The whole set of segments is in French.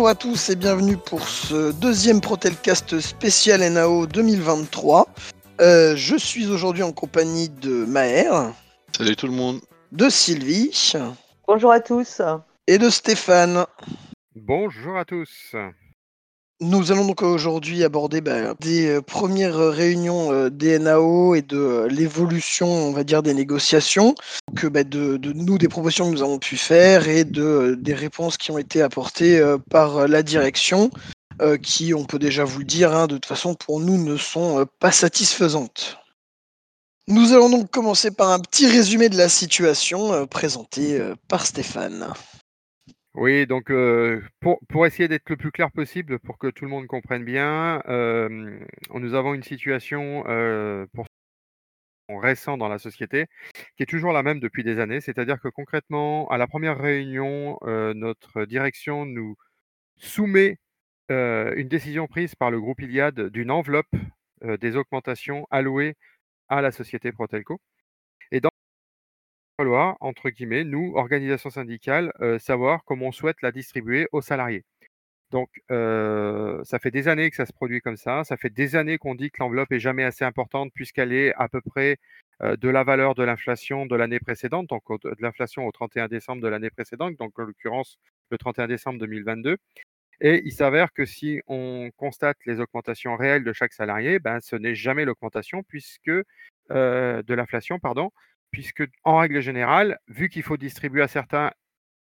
Bonjour à tous et bienvenue pour ce deuxième Protelcast spécial NAO 2023. Euh, je suis aujourd'hui en compagnie de Maher. Salut tout le monde. De Sylvie. Bonjour à tous. Et de Stéphane. Bonjour à tous. Nous allons donc aujourd'hui aborder bah, des euh, premières réunions euh, des NAO et de euh, l'évolution, on va dire, des négociations, que bah, de, nous, des propositions que nous avons pu faire et de, des réponses qui ont été apportées par la direction, qui, on peut déjà vous le dire, hein, de toute façon, pour nous, ne sont pas satisfaisantes. Nous allons donc commencer par un petit résumé de la situation présenté par Stéphane. Oui, donc pour, essayer d'être le plus clair possible, pour que tout le monde comprenne bien, nous avons une situation pour récent dans la société qui est toujours la même depuis des années. C'est-à-dire que concrètement, à la première réunion, notre direction nous soumet une décision prise par le groupe Iliad d'une enveloppe des augmentations allouées à la société Protelco falloir, entre guillemets, nous, organisation syndicale, savoir comment on souhaite la distribuer aux salariés. Donc, ça fait des années que ça se produit comme ça. Ça fait des années qu'on dit que l'enveloppe est jamais assez importante puisqu'elle est à peu près de la valeur de l'inflation de l'année précédente, donc de l'inflation au 31 décembre de l'année précédente, donc en l'occurrence le 31 décembre 2022. Et il s'avère que si on constate les augmentations réelles de chaque salarié, ben, ce n'est jamais l'augmentation puisque de l'inflation, pardon, puisque en règle générale, vu qu'il faut distribuer à certains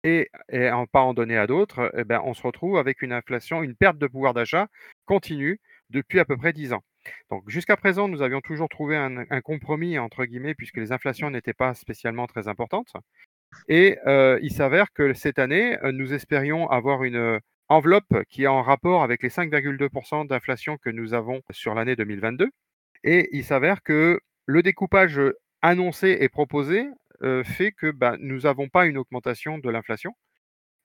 et, et pas en donner à d'autres, eh ben, on se retrouve avec une inflation, une perte de pouvoir d'achat continue depuis à peu près 10 ans. Donc jusqu'à présent, nous avions toujours trouvé un, compromis, entre guillemets, puisque les inflations n'étaient pas spécialement très importantes. Et euh, il s'avère que cette année, nous espérions avoir une enveloppe qui est en rapport avec les 5,2% d'inflation que nous avons sur l'année 2022. Et il s'avère que le découpage annoncé et proposé fait que bah, nous n'avons pas une augmentation de l'inflation.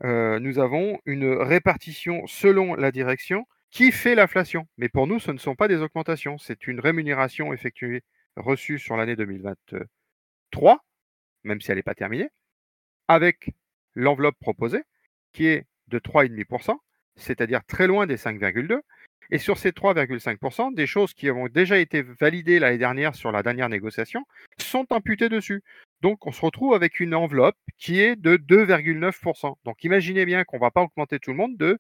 nous avons une répartition selon la direction qui fait l'inflation. Mais pour nous, ce ne sont pas des augmentations. C'est une rémunération effectuée, reçue sur l'année 2023, même si elle n'est pas terminée, avec l'enveloppe proposée, qui est de 3,5%, c'est-à-dire très loin des 5,2%. Et sur ces 3,5%, des choses qui ont déjà été validées l'année dernière sur la dernière négociation sont imputées dessus. Donc on se retrouve avec une enveloppe qui est de 2,9%. Donc imaginez bien qu'on ne va pas augmenter tout le monde de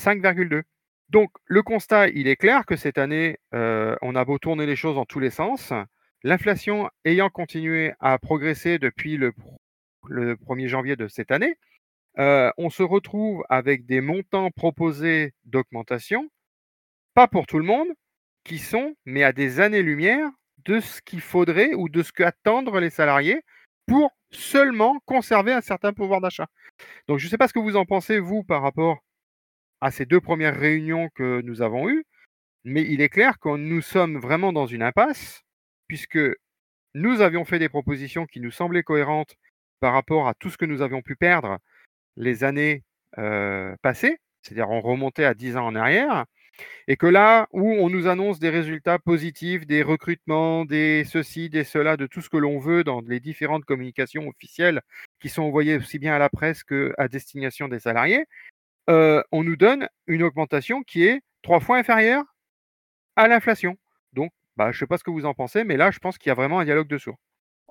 5,2%. Donc le constat, il est clair que cette année, euh, on a beau tourner les choses dans tous les sens, l'inflation ayant continué à progresser depuis le, 1er janvier de cette année, euh, on se retrouve avec des montants proposés d'augmentation pas pour tout le monde, qui sont, mais à des années-lumière de ce qu'il faudrait ou de ce qu'attendent les salariés pour seulement conserver un certain pouvoir d'achat. Donc je ne sais pas ce que vous en pensez, vous, par rapport à ces deux premières réunions que nous avons eues, mais il est clair que nous sommes vraiment dans une impasse, puisque nous avions fait des propositions qui nous semblaient cohérentes par rapport à tout ce que nous avions pu perdre les années euh, passées, c'est-à-dire on remontait à 10 ans en arrière, et que là où on nous annonce des résultats positifs, des recrutements, des ceci, des cela, de tout ce que l'on veut dans les différentes communications officielles qui sont envoyées aussi bien à la presse qu'à destination des salariés, euh, on nous donne une augmentation qui est trois fois inférieure à l'inflation. Donc, bah, je ne sais pas ce que vous en pensez, mais là, je pense qu'il y a vraiment un dialogue de sourds.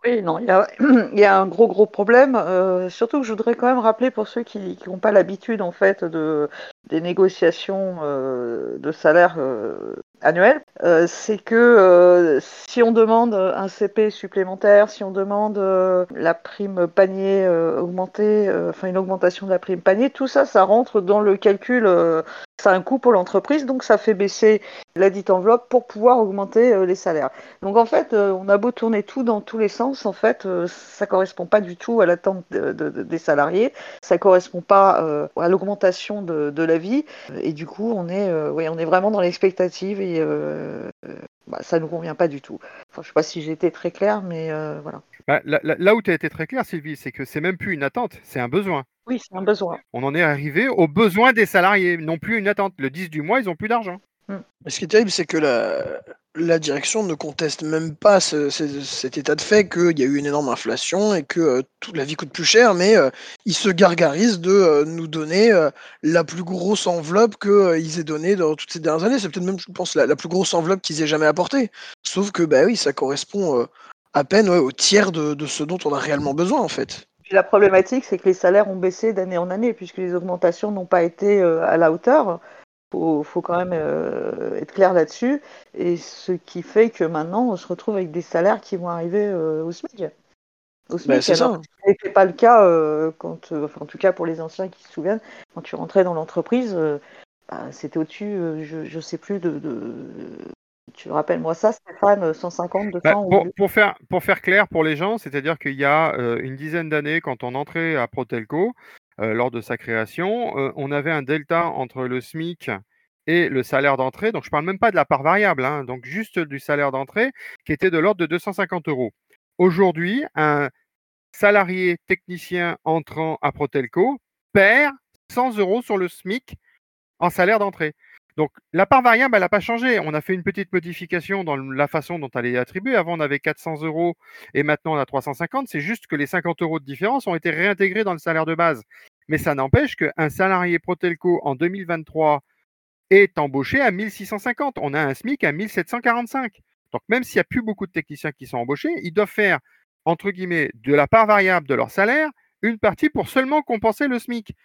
Oui, non, il y a, un gros gros problème. Euh, surtout que je voudrais quand même rappeler pour ceux qui n'ont pas l'habitude en fait de des négociations euh, de salaire euh, annuel, euh, c'est que euh, si on demande un CP supplémentaire, si on demande euh, la prime panier augmentée, enfin une augmentation de la prime panier, tout ça, ça rentre dans le calcul. Ça a un coût pour l'entreprise, donc ça fait baisser la dite enveloppe pour pouvoir augmenter les salaires. Donc en fait, on a beau tourner tout dans tous les sens, en fait, ça correspond pas du tout à l'attente des salariés, ça correspond pas à l'augmentation de, la vie, et du coup, on est, on est vraiment dans l'expectative et euh, bah, ça ne nous convient pas du tout. Enfin, je ne sais pas si j'ai été très clair, mais euh, voilà. Bah, là, où tu as été très clair, Sylvie, c'est que c'est même plus une attente, c'est un besoin. Oui, c'est un besoin. On en est arrivé aux besoins des salariés, non plus une attente. Le 10 du mois, ils n'ont plus d'argent. Ce qui est terrible, c'est que la, la direction ne conteste même pas cet état de fait qu'il y a eu une énorme inflation et que euh, toute la vie coûte plus cher, mais euh, ils se gargarisent de euh, nous donner la plus grosse enveloppe qu'ils aient donnée dans toutes ces dernières années. C'est peut-être même, je pense, la, plus grosse enveloppe qu'ils aient jamais apportée. Sauf que, bah oui, ça correspond à peine au tiers de, de, ce dont on a réellement besoin, en fait. la problématique, c'est que les salaires ont baissé d'année en année, puisque les augmentations n'ont pas été à la hauteur faut, faut quand même euh, être clair là-dessus. Et ce qui fait que maintenant, on se retrouve avec des salaires qui vont arriver euh, au SMIC. Au SMIC, c'est ça. Ce pas le cas euh, quand, enfin, en tout cas pour les anciens qui se souviennent, quand tu rentrais dans l'entreprise, bah, c'était au-dessus, je ne sais plus de, de... Tu rappelles-moi ça, Stéphane, 150, 200 bah, pour, pour, faire, pour faire clair pour les gens, c'est-à-dire qu'il y a une dizaine d'années, quand on entrait à Protelco, euh, lors de sa création. Euh, on avait un delta entre le SMIC et le salaire d'entrée. Donc, je ne parle même pas de la part variable, hein, donc juste du salaire d'entrée qui était de l'ordre de 250 euros. Aujourd'hui, un salarié technicien entrant à Protelco perd 100 euros sur le SMIC en salaire d'entrée. Donc la part variable, elle n'a pas changé. On a fait une petite modification dans la façon dont elle est attribuée. Avant, on avait 400 euros et maintenant on a 350. C'est juste que les 50 euros de différence ont été réintégrés dans le salaire de base. Mais ça n'empêche qu'un salarié Protelco en 2023 est embauché à 1650. On a un SMIC à 1745. Donc même s'il n'y a plus beaucoup de techniciens qui sont embauchés, ils doivent faire, entre guillemets, de la part variable de leur salaire une partie pour seulement compenser le SMIC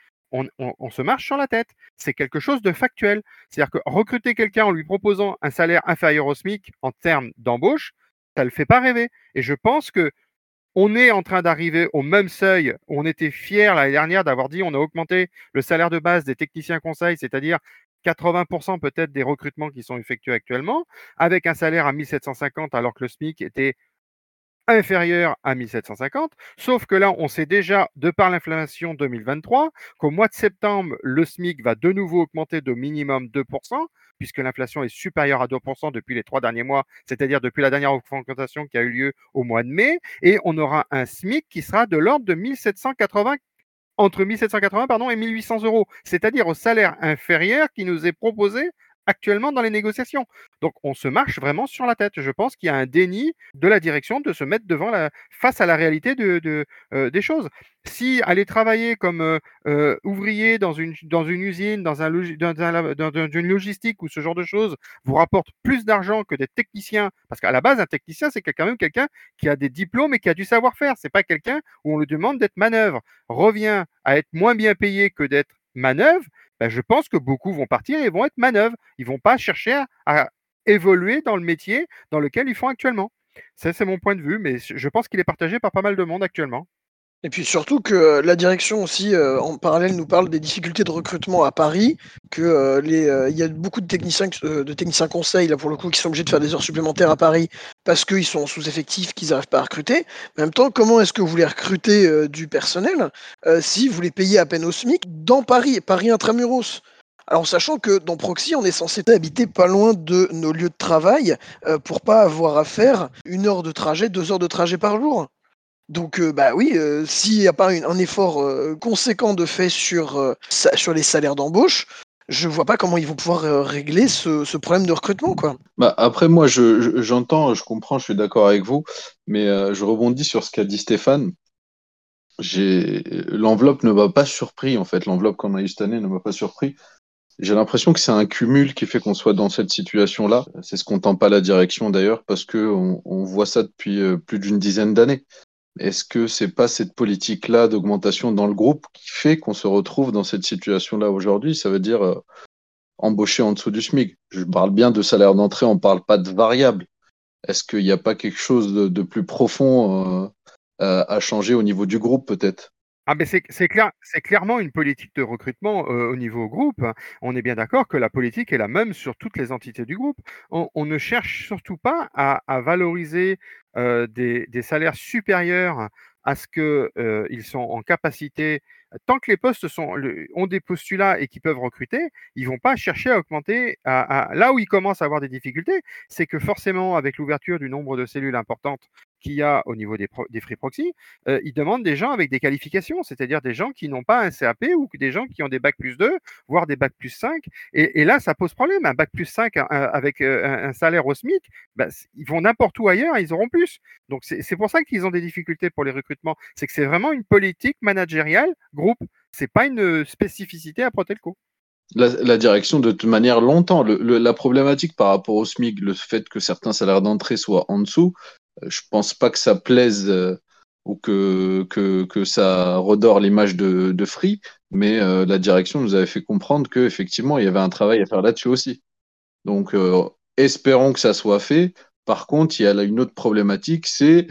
on, se marche sur la tête. C'est quelque chose de factuel. C'est-à-dire que recruter quelqu'un en lui proposant un salaire inférieur au SMIC en termes d'embauche, ça ne le fait pas rêver. Et je pense que on est en train d'arriver au même seuil. On était fiers l'année dernière d'avoir dit on a augmenté le salaire de base des techniciens conseils, c'est-à-dire 80% peut-être des recrutements qui sont effectués actuellement, avec un salaire à 1750 alors que le SMIC était inférieur à 1750, sauf que là, on sait déjà, de par l'inflation 2023, qu'au mois de septembre, le SMIC va de nouveau augmenter de minimum 2%, puisque l'inflation est supérieure à 2% depuis les trois derniers mois, c'est-à-dire depuis la dernière augmentation qui a eu lieu au mois de mai, et on aura un SMIC qui sera de l'ordre de 1780 entre 1780 pardon, et 1800 euros, c'est-à-dire au salaire inférieur qui nous est proposé actuellement dans les négociations. Donc on se marche vraiment sur la tête. Je pense qu'il y a un déni de la direction de se mettre devant la face à la réalité de, euh, des choses. Si aller travailler comme euh, euh, ouvrier dans une, dans une usine, dans, un, une logistique ou ce genre de choses vous rapporte plus d'argent que des techniciens, parce qu'à la base un technicien c'est quand même quelqu'un qui a des diplômes et qui a du savoir-faire. C'est pas quelqu'un où on le demande d'être manœuvre. Revient à être moins bien payé que d'être manœuvre ben, je pense que beaucoup vont partir et vont être manœuvres. Ils vont pas chercher à, évoluer dans le métier dans lequel ils font actuellement. Ça, c'est mon point de vue, mais je pense qu'il est partagé par pas mal de monde actuellement. Et puis surtout que euh, la direction aussi, euh, en parallèle, nous parle des difficultés de recrutement à Paris, que euh, y a beaucoup de techniciens, de techniciens conseils là pour le coup qui sont obligés de faire des heures supplémentaires à Paris parce qu'ils sont sous-effectifs, qu'ils n'arrivent pas à recruter. en même temps, comment est-ce que vous voulez recruter du personnel si vous les payez à peine au SMIC dans Paris, Paris intramuros? Alors, sachant que dans Proxy, on est censé habiter pas loin de nos lieux de travail pour pas avoir à faire une heure de trajet, deux heures de trajet par jour. Donc, euh, bah oui, euh, s'il n'y a pas un effort euh, conséquent de fait sur, les salaires d'embauche, je vois pas comment ils vont pouvoir régler ce, problème de recrutement, quoi. Bah après, moi, j'entends, je, comprends, je suis d'accord avec vous, mais je rebondis sur ce qu'a dit Stéphane. L'enveloppe ne m'a pas surpris, en fait. L'enveloppe qu'on a eu cette année ne m'a pas surpris. J'ai l'impression que c'est un cumul qui fait qu'on soit dans cette situation-là. C'est ce qu'on tend pas la direction d'ailleurs, parce que on voit ça depuis plus d'une dizaine d'années. Est-ce que c'est pas cette politique-là d'augmentation dans le groupe qui fait qu'on se retrouve dans cette situation-là aujourd'hui? Ça veut dire euh, embaucher en dessous du SMIC. Je parle bien de salaire d'entrée, on ne parle pas de variable. Est-ce qu'il n'y a pas quelque chose de, plus profond euh, à changer au niveau du groupe peut-être? Ah mais c'est clair, clairement une politique de recrutement au niveau groupe. On est bien d'accord que la politique est la même sur toutes les entités du groupe. On, ne cherche surtout pas à, valoriser des, salaires supérieurs à ce qu'ils sont en capacité. Tant que les postes sont, ont des postulats et qui peuvent recruter, ils vont pas chercher à augmenter. Là où ils commencent à avoir des difficultés, c'est que forcément, avec l'ouverture du nombre de cellules importantes qu'il y a au niveau des, free proxy, euh, ils demandent des gens avec des qualifications, c'est-à-dire des gens qui n'ont pas un CAP ou des gens qui ont des bacs plus 2, voire des bacs plus 5. Et, là, ça pose problème. Un bac plus 5 avec un, salaire au SMIC, bah, ils vont n'importe où ailleurs, ils auront plus. Donc c'est pour ça qu'ils ont des difficultés pour les recrutements. C'est que c'est vraiment une politique managériale, groupe. C'est pas une spécificité à Protelco. La, direction, de toute manière, longtemps, la problématique par rapport au SMIC, le fait que certains salaires d'entrée soient en dessous, euh, je pense pas que ça plaise euh, ou que, que, ça redore l'image de, Free, mais euh, la direction nous avait fait comprendre qu'effectivement, il y avait un travail à faire là-dessus aussi. Donc, espérons que ça soit fait. Par contre, il y a une autre problématique, c'est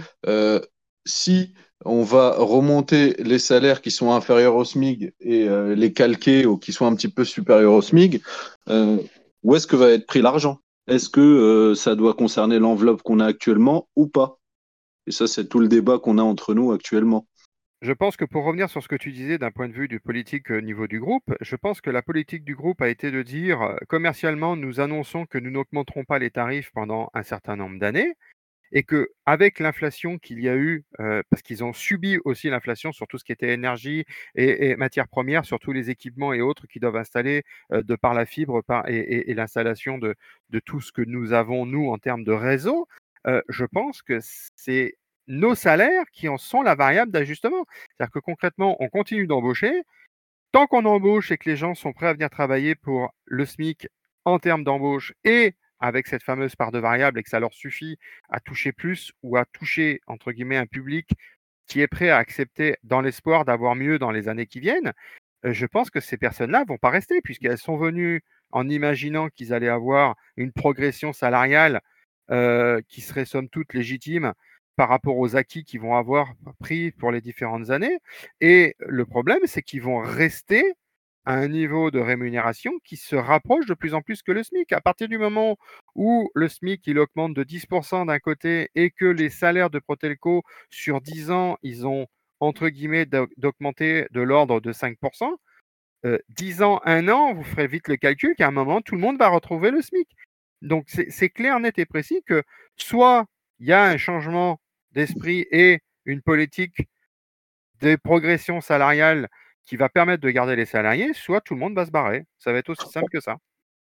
si on va remonter les salaires qui sont inférieurs au SMIG et euh, les calquer ou qui sont un petit peu supérieurs au SMIG, euh, où est-ce que va être pris l'argent? Est-ce que euh, ça doit concerner l'enveloppe qu'on a actuellement ou pas? Et ça, c'est tout le débat qu'on a entre nous actuellement. Je pense que pour revenir sur ce que tu disais d'un point de vue du politique au niveau du groupe, je pense que la politique du groupe a été de dire commercialement, nous annonçons que nous n'augmenterons pas les tarifs pendant un certain nombre d'années et que avec l'inflation qu'il y a eu, parce qu'ils ont subi aussi l'inflation sur tout ce qui était énergie et, matières premières, sur tous les équipements et autres qui doivent installer de par la fibre et, l'installation de, tout ce que nous avons, nous, en termes de réseau, je pense que c'est nos salaires qui en sont la variable d'ajustement. C'est-à-dire que concrètement, on continue d'embaucher. Tant qu'on embauche et que les gens sont prêts à venir travailler pour le SMIC en termes d'embauche et avec cette fameuse part de variable et que ça leur suffit à toucher plus ou à toucher, entre guillemets, un public qui est prêt à accepter dans l'espoir d'avoir mieux dans les années qui viennent, euh, je pense que ces personnes-là vont pas rester puisqu'elles sont venues en imaginant qu'ils allaient avoir une progression salariale euh, qui serait somme toute légitime par rapport aux acquis qu'ils vont avoir pris pour les différentes années. Et le problème, c'est qu'ils vont rester à un niveau de rémunération qui se rapproche de plus en plus que le SMIC. À partir du moment où le SMIC il augmente de 10% d'un côté et que les salaires de Protelco sur 10 ans, ils ont entre guillemets d'augmenter de l'ordre de 5%, 10 euh, ans, 1 an, vous ferez vite le calcul qu'à un moment, tout le monde va retrouver le SMIC. Donc c'est clair, net et précis que soit il y a un changement d'esprit et une politique de progression salariale qui va permettre de garder les salariés, soit tout le monde va se barrer. Ça va être aussi simple que ça.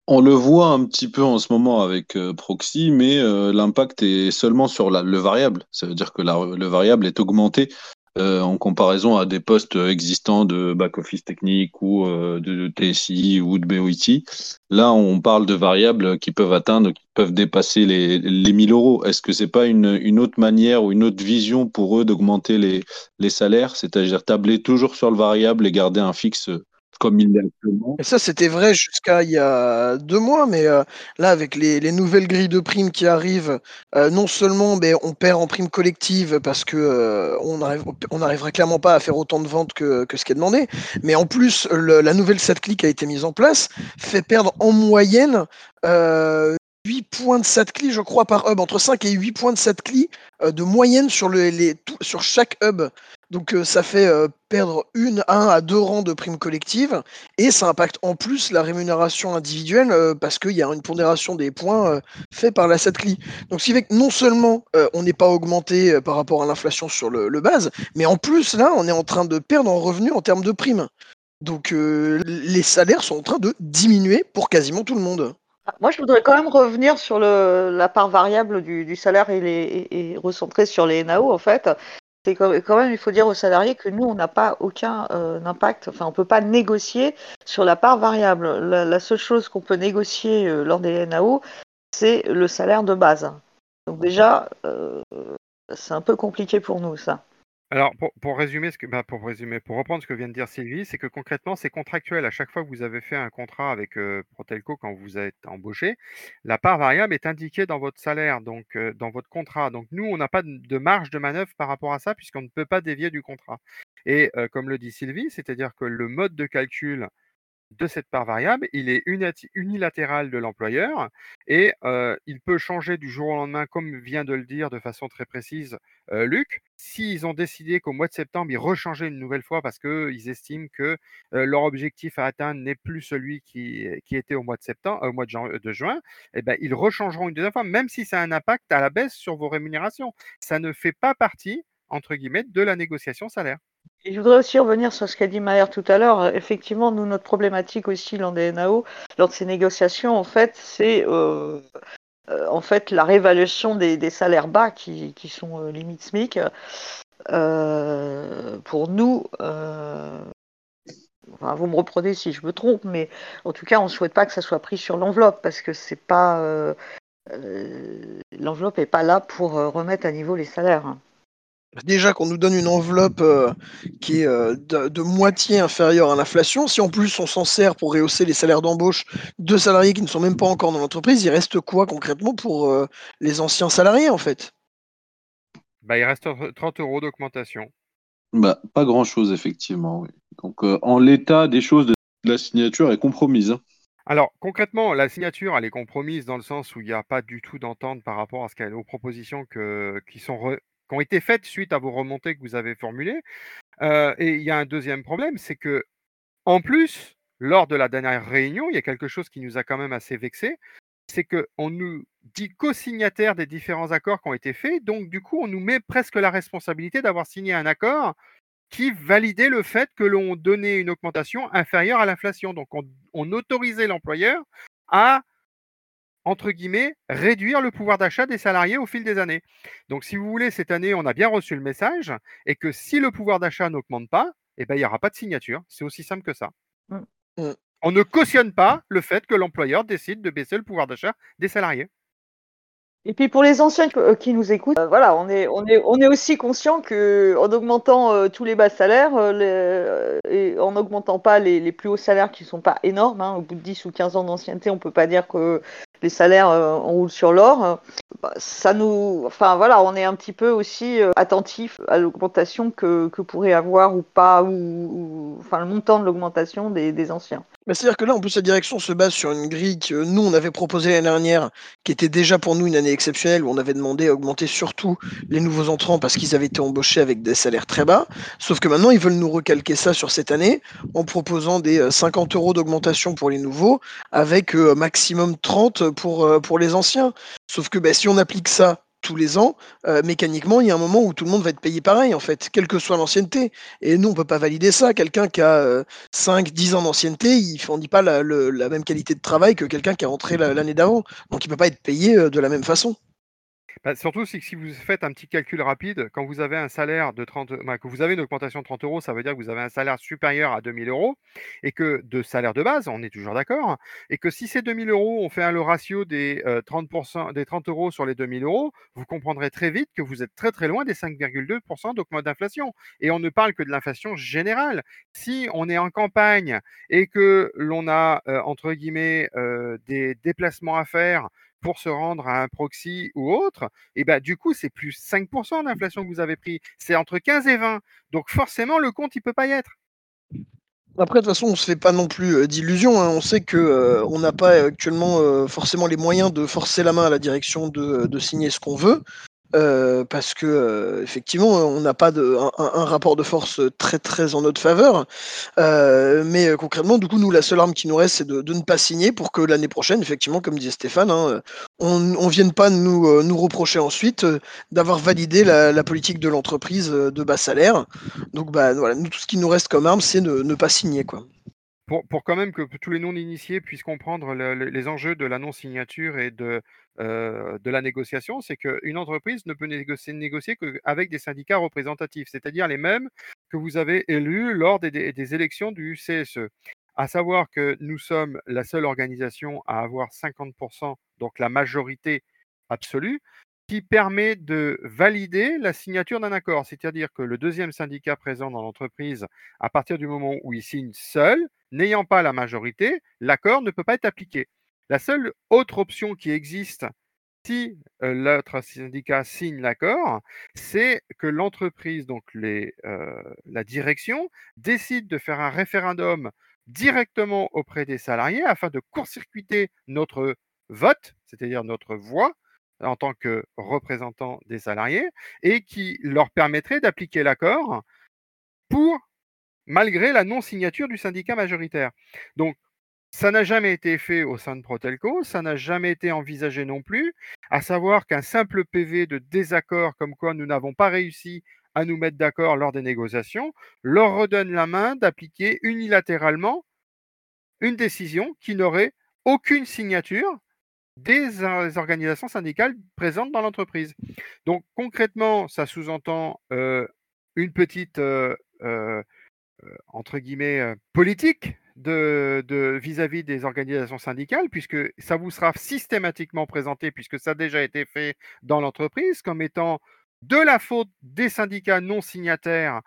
On le voit un petit peu en ce moment avec euh, Proxy, mais euh, l'impact est seulement sur le variable. Ça veut dire que le variable est augmenté euh, en comparaison à des postes existants de back-office technique ou euh, de, TSI ou de BOIT. Là, on parle de variables qui peuvent atteindre, qui peuvent dépasser les, les 1000 euros. Est-ce que c'est pas une, une, autre manière ou une autre vision pour eux d'augmenter les, les salaires, c'est-à-dire tabler toujours sur le variable et garder un fixe comme il l'est actuellement. Et ça, c'était vrai jusqu'à il y a deux mois, mais euh, là, avec les, nouvelles grilles de primes qui arrivent, euh, non seulement ben, on perd en prime collective parce que euh, on n'arrivera clairement pas à faire autant de ventes que, ce qui est demandé, mais en plus, la nouvelle SAT qui a été mise en place fait perdre en moyenne 8 points de SATCLI, je crois, par hub, entre 5 et 8 points de SATCLI euh, de moyenne sur, les, sur chaque hub. Donc euh, ça fait euh, perdre une, un à deux rangs de primes collectives et ça impacte en plus la rémunération individuelle parce qu'il y a une pondération des points fait par la SATCLI. Donc ce qui fait que non seulement on n'est pas augmenté par rapport à l'inflation sur le, le, base, mais en plus là on est en train de perdre en revenus en termes de primes. Donc les salaires sont en train de diminuer pour quasiment tout le monde. Moi, je voudrais quand même revenir sur le, la part variable du, salaire et, les, et, recentrer sur les NAO, en fait. C'est quand même, il faut dire aux salariés que nous, on n'a pas aucun euh, impact, enfin, on ne peut pas négocier sur la part variable. La, seule chose qu'on peut négocier euh, lors des NAO, c'est le salaire de base. Donc déjà, euh, c'est un peu compliqué pour nous, ça. Alors, pour, résumer ce que, bah, pour résumer, pour reprendre ce que vient de dire Sylvie, c'est que concrètement, c'est contractuel. À chaque fois que vous avez fait un contrat avec euh, Protelco quand vous êtes embauché, la part variable est indiquée dans votre salaire, donc euh, dans votre contrat. Donc nous, on n'a pas de marge de manœuvre par rapport à ça puisqu'on ne peut pas dévier du contrat. Et euh, comme le dit Sylvie, c'est-à-dire que le mode de calcul de cette part variable, il est unilatéral de l'employeur et il peut changer du jour au lendemain, comme vient de le dire de façon très précise Luc. S'ils ont décidé qu'au mois de septembre, ils rechangeaient une nouvelle fois parce qu'ils estiment que leur objectif à atteindre n'est plus celui qui, était au mois de septembre, au mois de, juin, eh ben, ils rechangeront une deuxième fois, même si ça a un impact à la baisse sur vos rémunérations. Ça ne fait pas partie, entre guillemets, de la négociation salaire. Et je voudrais aussi revenir sur ce qu'a dit Maher tout à l'heure. Effectivement, nous, notre problématique aussi dans des NAO, lors de ces négociations, en fait, c'est euh, euh, en fait la réévaluation des, salaires bas qui, sont euh, limite SMIC. pour nous, vous me reprenez si je me trompe, mais en tout cas, on ne souhaite pas que ça soit pris sur l'enveloppe parce que c'est pas l'enveloppe n'est pas là pour remettre à niveau les salaires. Déjà qu'on nous donne une enveloppe euh, qui est euh, de, moitié inférieure à l'inflation, si en plus on s'en sert pour rehausser les salaires d'embauche de salariés qui ne sont même pas encore dans l'entreprise, il reste quoi concrètement pour euh, les anciens salariés en fait? Bah, Il reste 30 euros d'augmentation. Bah, pas grand-chose effectivement. Donc en l'état des choses, la signature est compromise. Hein. Alors concrètement, la signature, elle est compromise dans le sens où il n'y a pas du tout d'entente par rapport à ce aux propositions qui sont qui ont été faites suite à vos remontées que vous avez formulées. et il y a un deuxième problème, c'est que en plus, lors de la dernière réunion, il y a quelque chose qui nous a quand même assez vexé, c'est qu'on nous dit co-signataire des différents accords qui ont été faits, donc du coup, on nous met presque la responsabilité d'avoir signé un accord qui validait le fait que l'on donnait une augmentation inférieure à l'inflation. Donc on autorisait l'employeur à entre guillemets, réduire le pouvoir d'achat des salariés au fil des années. Donc, si vous voulez, cette année, on a bien reçu le message et que si le pouvoir d'achat n'augmente pas, eh ben, il n'y aura pas de signature. C'est aussi simple que ça. Mmh. Mmh. On ne cautionne pas le fait que l'employeur décide de baisser le pouvoir d'achat des salariés. Et puis pour les anciens euh, qui nous écoutent, euh, voilà, on est, on est, on est aussi conscient que en augmentant euh, tous les bas salaires et en n'augmentant pas les, plus hauts salaires qui ne sont pas énormes, hein, au bout de 10 ou 15 ans d'ancienneté, on ne peut pas dire que les salaires on roule sur l'or. Bah, ça nous, enfin voilà, on est un petit peu aussi attentif à l'augmentation que, que pourrait avoir ou pas, ou, enfin le montant de l'augmentation des, des anciens. Bah, c'est-à-dire que là, en plus, la direction se base sur une grille que nous, on avait proposée l'année dernière, qui était déjà pour nous une année exceptionnelle, où on avait demandé à augmenter surtout les nouveaux entrants parce qu'ils avaient été embauchés avec des salaires très bas. Sauf que maintenant, ils veulent nous recalquer ça sur cette année en proposant des 50 euh, euros d'augmentation pour les nouveaux, avec euh, maximum 30 pour, euh, pour les anciens. Sauf que bah, si on applique ça tous les ans, euh, mécaniquement, il y a un moment où tout le monde va être payé pareil, en fait, quelle que soit l'ancienneté. Et nous, on peut pas valider ça. Quelqu'un qui a 5, euh, 10 ans d'ancienneté, il ne fournit pas la, même qualité de travail que quelqu'un qui est rentré l'année d'avant. Donc, il ne peut pas être payé euh, de la même façon. Bah, surtout, si vous faites un petit calcul rapide, quand vous avez un salaire de 30, bah, que vous avez une augmentation de 30 euros, ça veut dire que vous avez un salaire supérieur à 2000 euros, et que de salaire de base, on est toujours d'accord, et que si ces 2000 euros, on fait le ratio des, 30%, des 30 euros sur les 2000 euros, vous comprendrez très vite que vous êtes très très loin des 5,2% d'augmentation d'inflation. Et on ne parle que de l'inflation générale. Si on est en campagne et que l'on a, entre guillemets, des déplacements à faire, pour se rendre à un proxy ou autre, et ben du coup, c'est plus 5% d'inflation que vous avez pris. C'est entre 15 et 20. Donc forcément, le compte, il peut pas y être. Après, de toute façon, on ne se fait pas non plus euh, d'illusions. Hein. On sait qu'on euh, n'a pas actuellement euh, forcément les moyens de forcer la main à la direction de signer ce qu'on veut. Euh, parce que euh, effectivement, on n'a pas un, rapport de force très très en notre faveur. Euh, mais concrètement, du coup, nous, la seule arme qui nous reste, c'est de, ne pas signer pour que l'année prochaine, effectivement, comme disait Stéphane, hein, on ne vienne pas nous, reprocher ensuite d'avoir validé la, politique de l'entreprise de bas salaire. Donc, bah, voilà, tout ce qui nous reste comme arme, c'est de ne pas signer. quoi pour, quand même que tous les non-initiés puissent comprendre les enjeux de la non-signature et de, euh, de la négociation, c'est qu'une entreprise ne peut négocier, qu'avec des syndicats représentatifs, c'est-à-dire les mêmes que vous avez élus lors des, élections du CSE. À savoir que nous sommes la seule organisation à avoir 50%, donc la majorité absolue, qui permet de valider la signature d'un accord. C'est-à-dire que le deuxième syndicat présent dans l'entreprise, à partir du moment où il signe seul, n'ayant pas la majorité, l'accord ne peut pas être appliqué. La seule autre option qui existe si l'autre syndicat signe l'accord, c'est que l'entreprise, donc la direction, décide de faire un référendum directement auprès des salariés afin de court-circuiter notre vote, c'est-à-dire notre voix en tant que représentant des salariés, et qui leur permettrait d'appliquer l'accord pour malgré la non-signature du syndicat majoritaire. Donc, ça n'a jamais été fait au sein de Protelco, ça n'a jamais été envisagé non plus, à savoir qu'un simple PV de désaccord comme quoi nous n'avons pas réussi à nous mettre d'accord lors des négociations, leur redonne la main d'appliquer unilatéralement une décision qui n'aurait aucune signature des organisations syndicales présentes dans l'entreprise. Donc concrètement, ça sous-entend euh, une petite, euh, euh, entre guillemets, politique de vis-à-vis des organisations syndicales, puisque ça vous sera systématiquement présenté, puisque ça a déjà été fait dans l'entreprise, comme étant de la faute des syndicats non signataires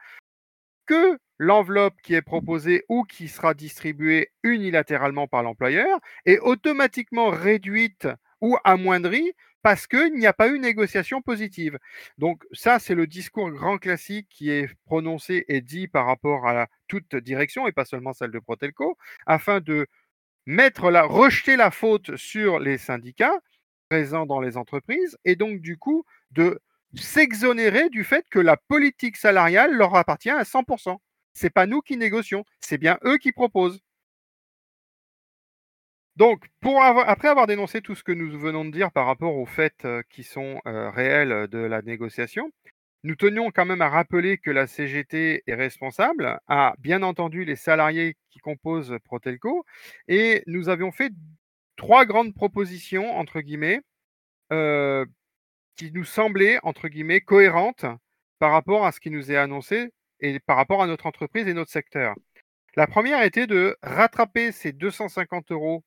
que l'enveloppe qui est proposée ou qui sera distribuée unilatéralement par l'employeur est automatiquement réduite ou amoindrie parce qu'il n'y a pas eu négociation positive. Donc ça, c'est le discours grand classique qui est prononcé et dit par rapport à toute direction, et pas seulement celle de Protelco, afin de rejeter la faute sur les syndicats présents dans les entreprises, et donc du coup de s'exonérer du fait que la politique salariale leur appartient à 100%. C'est pas nous qui négocions, c'est bien eux qui proposent. Donc, pour après avoir dénoncé tout ce que nous venons de dire par rapport aux faits euh, qui sont euh, réels de la négociation, nous tenions quand même à rappeler que la CGT est responsable, a bien entendu les salariés qui composent Protelco, et nous avions fait trois grandes propositions, entre guillemets, euh, qui nous semblaient, entre guillemets, cohérentes par rapport à ce qui nous est annoncé et par rapport à notre entreprise et notre secteur. La première était de rattraper ces 250 euros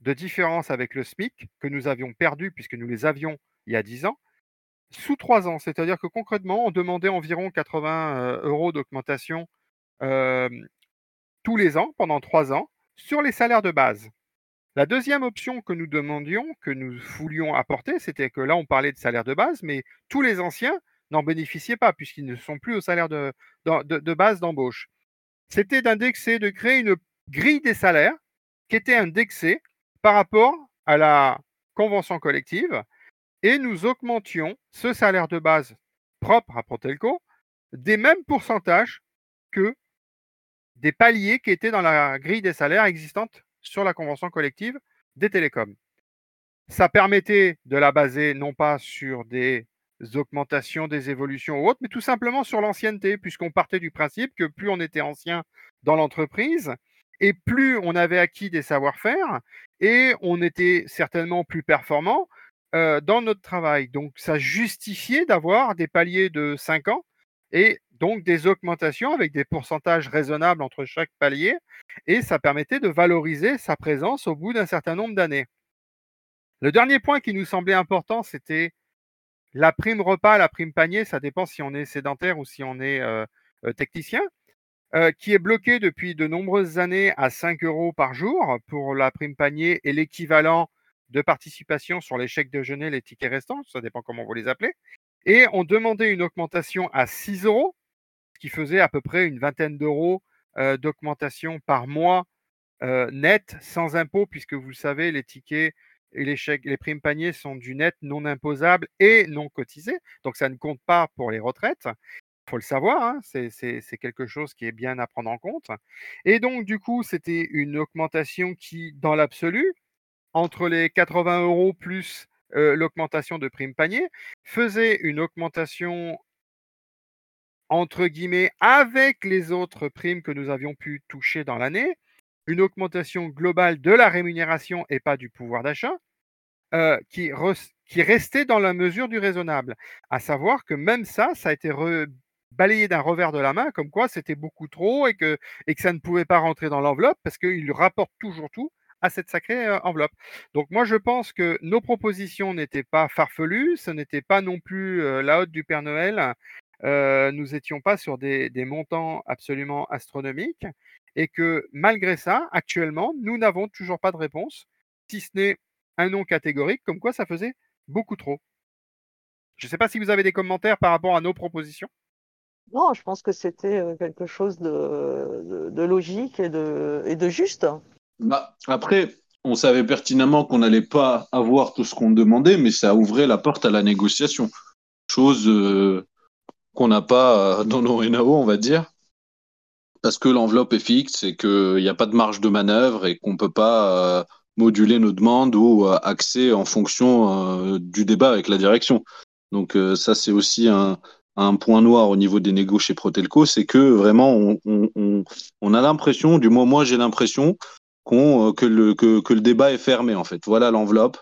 de différence avec le SMIC que nous avions perdu puisque nous les avions il y a 10 ans, sous 3 ans. C'est-à-dire que concrètement, on demandait environ 80 euh, euros d'augmentation tous les ans pendant 3 ans sur les salaires de base. La deuxième option que nous demandions, que nous voulions apporter, c'était que là, on parlait de salaire de base, mais tous les anciens n'en bénéficiaient pas puisqu'ils ne sont plus au salaire de, de, base d'embauche. C'était d'indexer, de créer une grille des salaires qui était indexée par rapport à la convention collective et nous augmentions ce salaire de base propre à Protelco des mêmes pourcentages que des paliers qui étaient dans la grille des salaires existante sur la convention collective des télécoms. Ça permettait de la baser non pas sur des augmentations, des évolutions ou autres, mais tout simplement sur l'ancienneté, puisqu'on partait du principe que plus on était ancien dans l'entreprise, et plus on avait acquis des savoir-faire, et on était certainement plus performant euh, dans notre travail. Donc ça justifiait d'avoir des paliers de 5 ans et donc des augmentations avec des pourcentages raisonnables entre chaque palier, et ça permettait de valoriser sa présence au bout d'un certain nombre d'années. Le dernier point qui nous semblait important, c'était la prime repas, la prime panier, ça dépend si on est sédentaire ou si on est euh, euh, technicien, euh, qui est bloqué depuis de nombreuses années à 5 euros par jour pour la prime panier et l'équivalent de participation sur les chèques déjeuner, les tickets restants, ça dépend comment vous les appelez. Et on demandait une augmentation à 6 euros qui faisait à peu près une vingtaine d'euros d'augmentation par mois net sans impôt, puisque vous le savez, les tickets et les chèques, les primes paniers sont du net non imposable et non cotisé. Donc ça ne compte pas pour les retraites. Faut le savoir, hein, c'est quelque chose qui est bien à prendre en compte. Et donc, du coup, c'était une augmentation qui, dans l'absolu, entre les 80 euros plus l'augmentation de prime panier, faisait une augmentation entre guillemets, avec les autres primes que nous avions pu toucher dans l'année, une augmentation globale de la rémunération et pas du pouvoir d'achat, qui, qui restait dans la mesure du raisonnable. À savoir que même ça, ça a été balayé d'un revers de la main, comme quoi c'était beaucoup trop et que, ça ne pouvait pas rentrer dans l'enveloppe parce qu'il rapporte toujours tout à cette sacrée euh, enveloppe. Donc moi je pense que nos propositions n'étaient pas farfelues, ce n'était pas non plus euh, la haute du Père Noël, nous n'étions pas sur des, montants absolument astronomiques et que malgré ça, actuellement, nous n'avons toujours pas de réponse, si ce n'est un nom catégorique, comme quoi ça faisait beaucoup trop. Je ne sais pas si vous avez des commentaires par rapport à nos propositions. Non, je pense que c'était euh, quelque chose de, logique et de, juste. Bah, après, on savait pertinemment qu'on n'allait pas avoir tout ce qu'on demandait, mais ça ouvrait la porte à la négociation. Chose euh, qu'on n'a pas euh, dans nos NAO, on va dire, parce que l'enveloppe est fixe et qu'il n'y a pas de marge de manœuvre et qu'on ne peut pas moduler nos demandes ou axer en fonction du débat avec la direction. Donc ça, c'est aussi un, un point noir au niveau des négos chez Protelco, c'est que vraiment on, a l'impression, du moins moi j'ai l'impression euh, que, le, débat est fermé en fait. Voilà l'enveloppe,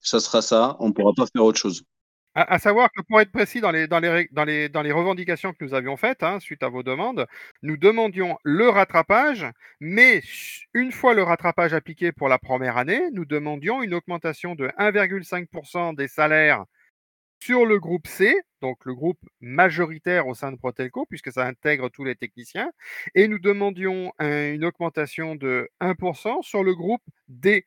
ça sera ça, on ne pourra pas faire autre chose. À, savoir que pour être précis dans les revendications que nous avions faites hein, suite à vos demandes, nous demandions le rattrapage, mais une fois le rattrapage appliqué pour la première année, nous demandions une augmentation de 1,5% des salaires sur le groupe C, donc le groupe majoritaire au sein de Protelco, puisque ça intègre tous les techniciens, et nous demandions une augmentation de 1% sur le groupe D.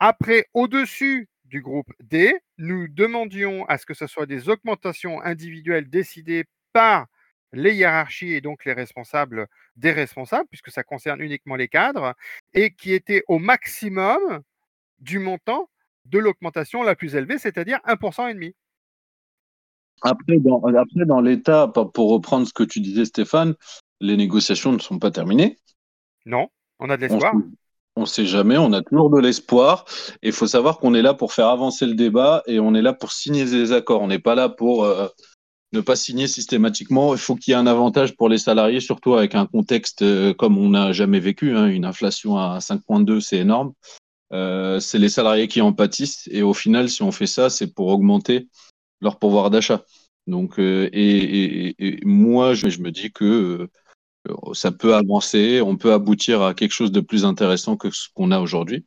Après, au-dessus du groupe D, nous demandions à ce que ce soit des augmentations individuelles décidées par les hiérarchies et donc les responsables des responsables, puisque ça concerne uniquement les cadres, et qui étaient au maximum du montant de l'augmentation la plus élevée, c'est-à-dire 1% et demi. Après, dans, après, dans l'État, pour reprendre ce que tu disais, Stéphane, les négociations ne sont pas terminées. Non, on a de l'espoir. On ne sait jamais, on a toujours de l'espoir. Et il faut savoir qu'on est là pour faire avancer le débat et on est là pour signer des accords. On n'est pas là pour euh, ne pas signer systématiquement. Il faut qu'il y ait un avantage pour les salariés, surtout avec un contexte euh, comme on n'a jamais vécu. Hein. une inflation à 5,2, c'est énorme. Euh, c'est les salariés qui en pâtissent. Et au final, si on fait ça, c'est pour augmenter leur pouvoir d'achat. Donc, euh, et, moi, je, me dis que euh, ça peut avancer, on peut aboutir à quelque chose de plus intéressant que ce qu'on a aujourd'hui.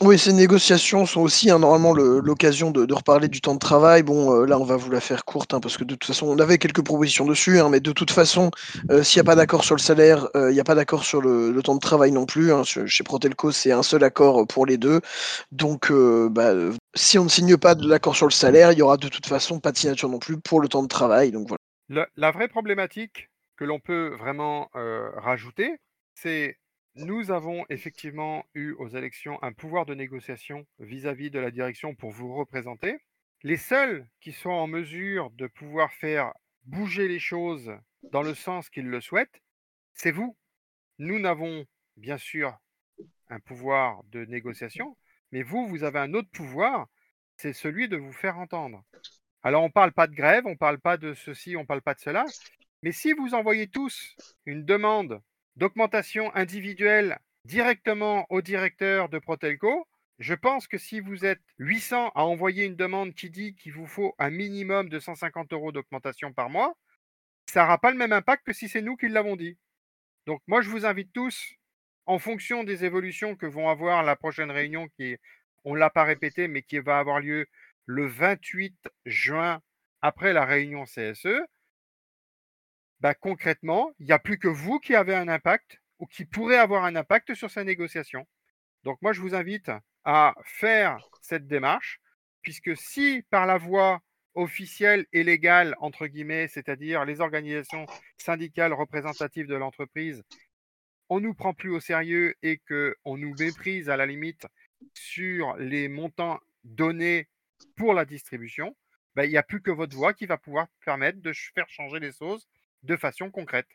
Oui, ces négociations sont aussi hein, normalement l'occasion de, reparler du temps de travail. Bon, euh, là, on va vous la faire courte, hein, parce que de toute façon, on avait quelques propositions dessus, hein, mais de toute façon, s'il n'y a pas d'accord sur le salaire, il n'y a pas d'accord sur le, temps de travail non plus. chez Protelco, c'est un seul accord pour les deux. Donc, bah, si on ne signe pas de l'accord sur le salaire, il y aura de toute façon pas de signature non plus pour le temps de travail. Donc voilà. la vraie problématique que l'on peut vraiment rajouter, c'est nous avons effectivement eu aux élections un pouvoir de négociation vis-à-vis de la direction pour vous représenter. Les seuls qui sont en mesure de pouvoir faire bouger les choses dans le sens qu'ils le souhaitent, c'est vous. Nous n'avons bien sûr un pouvoir de négociation, mais vous, vous avez un autre pouvoir, c'est celui de vous faire entendre. Alors on ne parle pas de grève, on ne parle pas de ceci, on ne parle pas de cela, mais si vous envoyez tous une demande d'augmentation individuelle directement au directeur de Protelco, je pense que si vous êtes 800 à envoyer une demande qui dit qu'il vous faut un minimum de 150 euros d'augmentation par mois, ça n'aura pas le même impact que si c'est nous qui l'avons dit. Donc moi, je vous invite tous, en fonction des évolutions que vont avoir la prochaine réunion, qui, on ne l'a pas répété, mais qui va avoir lieu le 28 juin après la réunion CSE, bah, concrètement, il n'y a plus que vous qui avez un impact ou qui pourrait avoir un impact sur sa négociation. Donc moi, je vous invite à faire cette démarche, puisque si par la voie officielle et légale, entre guillemets, c'est-à-dire les organisations syndicales représentatives de l'entreprise, on ne nous prend plus au sérieux et qu'on nous méprise à la limite sur les montants donnés pour la distribution, bah, il n'y a plus que votre voix qui va pouvoir permettre de faire changer les choses de façon concrète.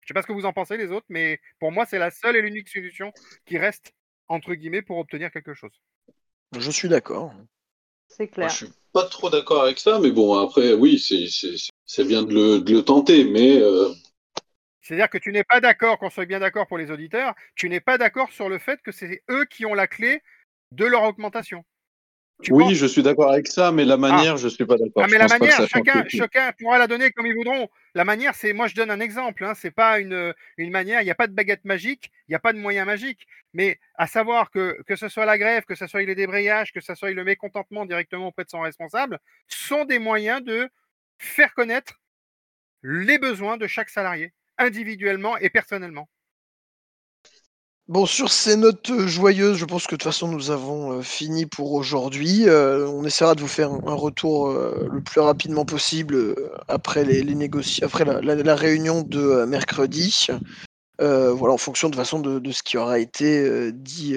Je ne sais pas ce que vous en pensez les autres, mais pour moi, c'est la seule et l'unique solution qui reste, entre guillemets, pour obtenir quelque chose. Je suis d'accord. C'est clair. je suis pas trop d'accord avec ça, mais bon, après, oui, c'est bien de le, tenter, mais... Euh, C'est-à-dire que tu n'es pas d'accord, qu'on soit bien d'accord pour les auditeurs, tu n'es pas d'accord sur le fait que c'est eux qui ont la clé de leur augmentation oui, je suis d'accord avec ça, mais la ah. manière, je ne suis pas d'accord. Ah, mais la manière, chacun, chacun pourra la donner comme ils voudront. La manière, c'est, moi je donne un exemple, hein, c'est pas une, une manière, il n'y a pas de baguette magique, il n'y a pas de moyen magique, mais à savoir que que ce soit la grève, que ce soit les débrayages, que ce soit le mécontentement directement auprès de son responsable, sont des moyens de faire connaître les besoins de chaque salarié, individuellement et personnellement. Bon, sur ces notes euh, joyeuses, je pense que de toute façon nous avons euh, fini pour aujourd'hui. Euh, on essaiera de vous faire un retour le plus rapidement possible après les, négociations, après la, réunion de mercredi. voilà, en fonction de façon de, ce qui aura été dit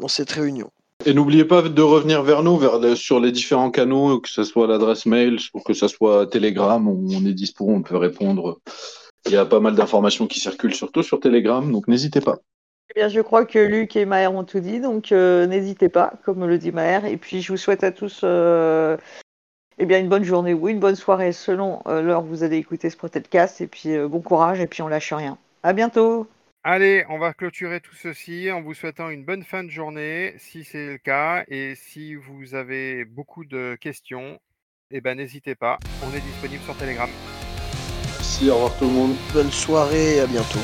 dans cette réunion. Et n'oubliez pas de revenir vers nous vers sur les différents canaux, que ce soit l'adresse mail, ou que ce soit Telegram, on est dispo, on peut répondre. Il y a pas mal d'informations qui circulent, surtout sur Telegram, donc n'hésitez pas. Eh bien, je crois que Luc et Maher ont tout dit, donc euh, n'hésitez pas, comme le dit Maher. Et puis, je vous souhaite à tous euh, eh bien, une bonne journée ou une bonne soirée selon euh, l'heure où vous allez écouter ce podcast. Et puis, bon courage, et puis on lâche rien. À bientôt. Allez, on va clôturer tout ceci en vous souhaitant une bonne fin de journée, si c'est le cas. Et si vous avez beaucoup de questions, eh ben, n'hésitez pas, on est disponible sur Telegram. Au revoir tout le monde. Bonne soirée, à bientôt.